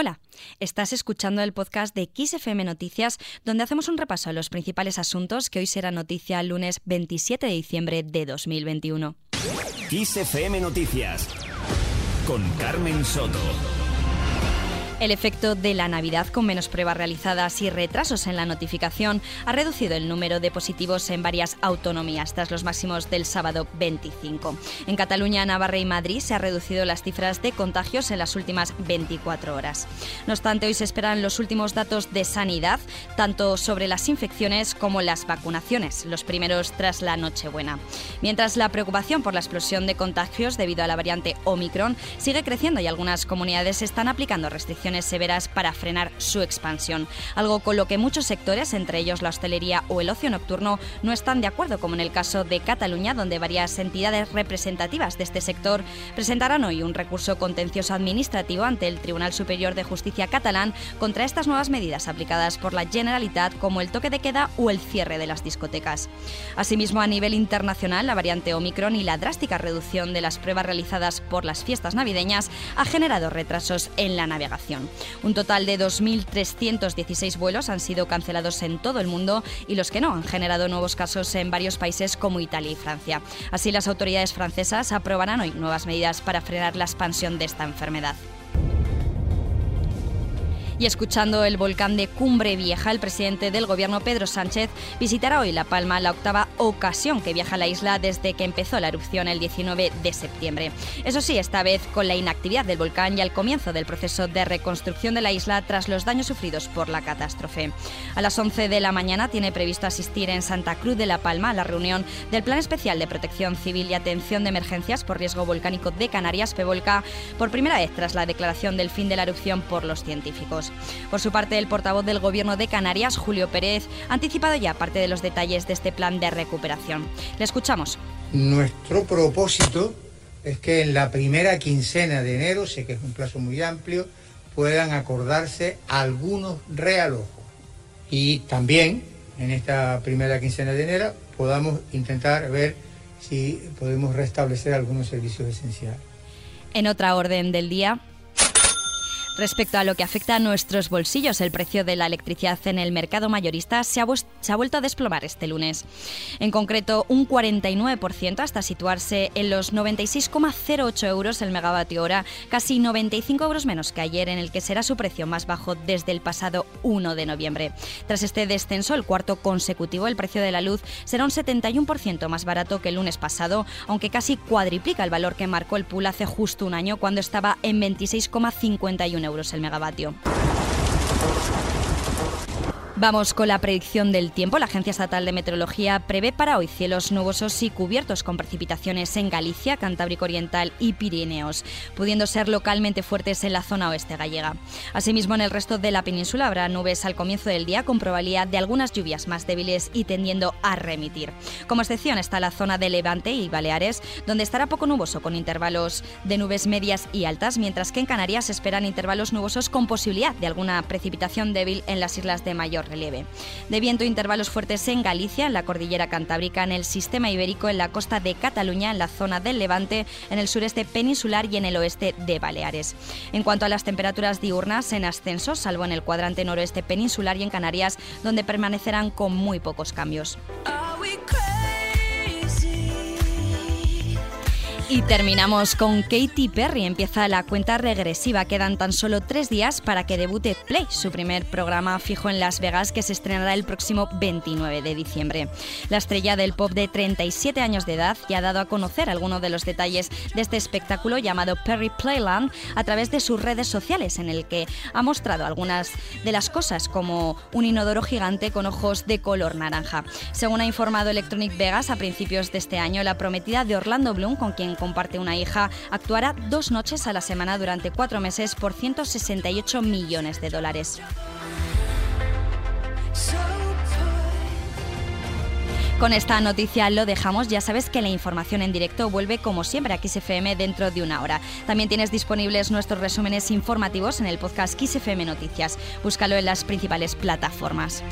Hola, estás escuchando el podcast de XFM Noticias, donde hacemos un repaso a los principales asuntos que hoy será noticia el lunes 27 de diciembre de 2021. XFM Noticias con Carmen Soto. El efecto de la Navidad con menos pruebas realizadas y retrasos en la notificación ha reducido el número de positivos en varias autonomías tras los máximos del sábado 25. En Cataluña, Navarra y Madrid se han reducido las cifras de contagios en las últimas 24 horas. No obstante, hoy se esperan los últimos datos de sanidad, tanto sobre las infecciones como las vacunaciones, los primeros tras la Nochebuena. Mientras la preocupación por la explosión de contagios debido a la variante Omicron sigue creciendo y algunas comunidades están aplicando restricciones severas para frenar su expansión, algo con lo que muchos sectores, entre ellos la hostelería o el ocio nocturno, no están de acuerdo, como en el caso de Cataluña, donde varias entidades representativas de este sector presentarán hoy un recurso contencioso administrativo ante el Tribunal Superior de Justicia catalán contra estas nuevas medidas aplicadas por la Generalitat, como el toque de queda o el cierre de las discotecas. Asimismo, a nivel internacional, la variante Omicron y la drástica reducción de las pruebas realizadas por las fiestas navideñas ha generado retrasos en la navegación. Un total de 2.316 vuelos han sido cancelados en todo el mundo y los que no han generado nuevos casos en varios países como Italia y Francia. Así, las autoridades francesas aprobarán hoy nuevas medidas para frenar la expansión de esta enfermedad. Y escuchando el volcán de Cumbre Vieja, el presidente del gobierno Pedro Sánchez visitará hoy La Palma, la octava ocasión que viaja a la isla desde que empezó la erupción el 19 de septiembre. Eso sí, esta vez con la inactividad del volcán y al comienzo del proceso de reconstrucción de la isla tras los daños sufridos por la catástrofe. A las 11 de la mañana tiene previsto asistir en Santa Cruz de La Palma a la reunión del Plan Especial de Protección Civil y Atención de Emergencias por Riesgo Volcánico de Canarias, PEVOLCA, por primera vez tras la declaración del fin de la erupción por los científicos. Por su parte, el portavoz del Gobierno de Canarias, Julio Pérez, ha anticipado ya parte de los detalles de este plan de recuperación. Le escuchamos. Nuestro propósito es que en la primera quincena de enero, sé que es un plazo muy amplio, puedan acordarse algunos realojos. Y también en esta primera quincena de enero podamos intentar ver si podemos restablecer algunos servicios esenciales. En otra orden del día, Respecto a lo que afecta a nuestros bolsillos, el precio de la electricidad en el mercado mayorista se ha, vuelto a desplomar este lunes. En concreto, un 49% hasta situarse en los 96,08 euros el megavatio hora, casi 95 euros menos que ayer, en el que será su precio más bajo desde el pasado 1 de noviembre. Tras este descenso, el cuarto consecutivo, el precio de la luz será un 71% más barato que el lunes pasado, aunque casi cuadriplica el valor que marcó el pool hace justo un año, cuando estaba en 26,51 euros el megavatio. Vamos con la predicción del tiempo. La Agencia Estatal de Meteorología prevé para hoy cielos nubosos y cubiertos con precipitaciones en Galicia, Cantábrico Oriental y Pirineos, pudiendo ser localmente fuertes en la zona oeste gallega. Asimismo, en el resto de la península habrá nubes al comienzo del día con probabilidad de algunas lluvias más débiles y tendiendo a remitir. Como excepción está la zona de Levante y Baleares, donde estará poco nuboso con intervalos de nubes medias y altas, mientras que en Canarias se esperan intervalos nubosos con posibilidad de alguna precipitación débil en las islas de mayor relieve. De viento intervalos fuertes en Galicia, en la cordillera cantábrica, en el sistema ibérico, en la costa de Cataluña, en la zona del Levante, en el sureste peninsular y en el oeste de Baleares. En cuanto a las temperaturas diurnas, en ascenso, salvo en el cuadrante noroeste peninsular y en Canarias, donde permanecerán con muy pocos cambios. Y terminamos con Katy Perry. Empieza la cuenta regresiva. Quedan tan solo tres días para que debute Play, su primer programa fijo en Las Vegas que se estrenará el próximo 29 de diciembre. La estrella del pop de 37 años de edad ya ha dado a conocer algunos de los detalles de este espectáculo llamado Perry Playland a través de sus redes sociales, en el que ha mostrado algunas de las cosas como un inodoro gigante con ojos de color naranja. Según ha informado Electronic Vegas a principios de este año, la prometida de Orlando Bloom, con quien comparte una hija, actuará dos noches a la semana durante cuatro meses por 168 millones de dólares. Con esta noticia lo dejamos. Ya sabes que la información en directo vuelve como siempre a XFM dentro de una hora. También tienes disponibles nuestros resúmenes informativos en el podcast XFM Noticias. Búscalo en las principales plataformas.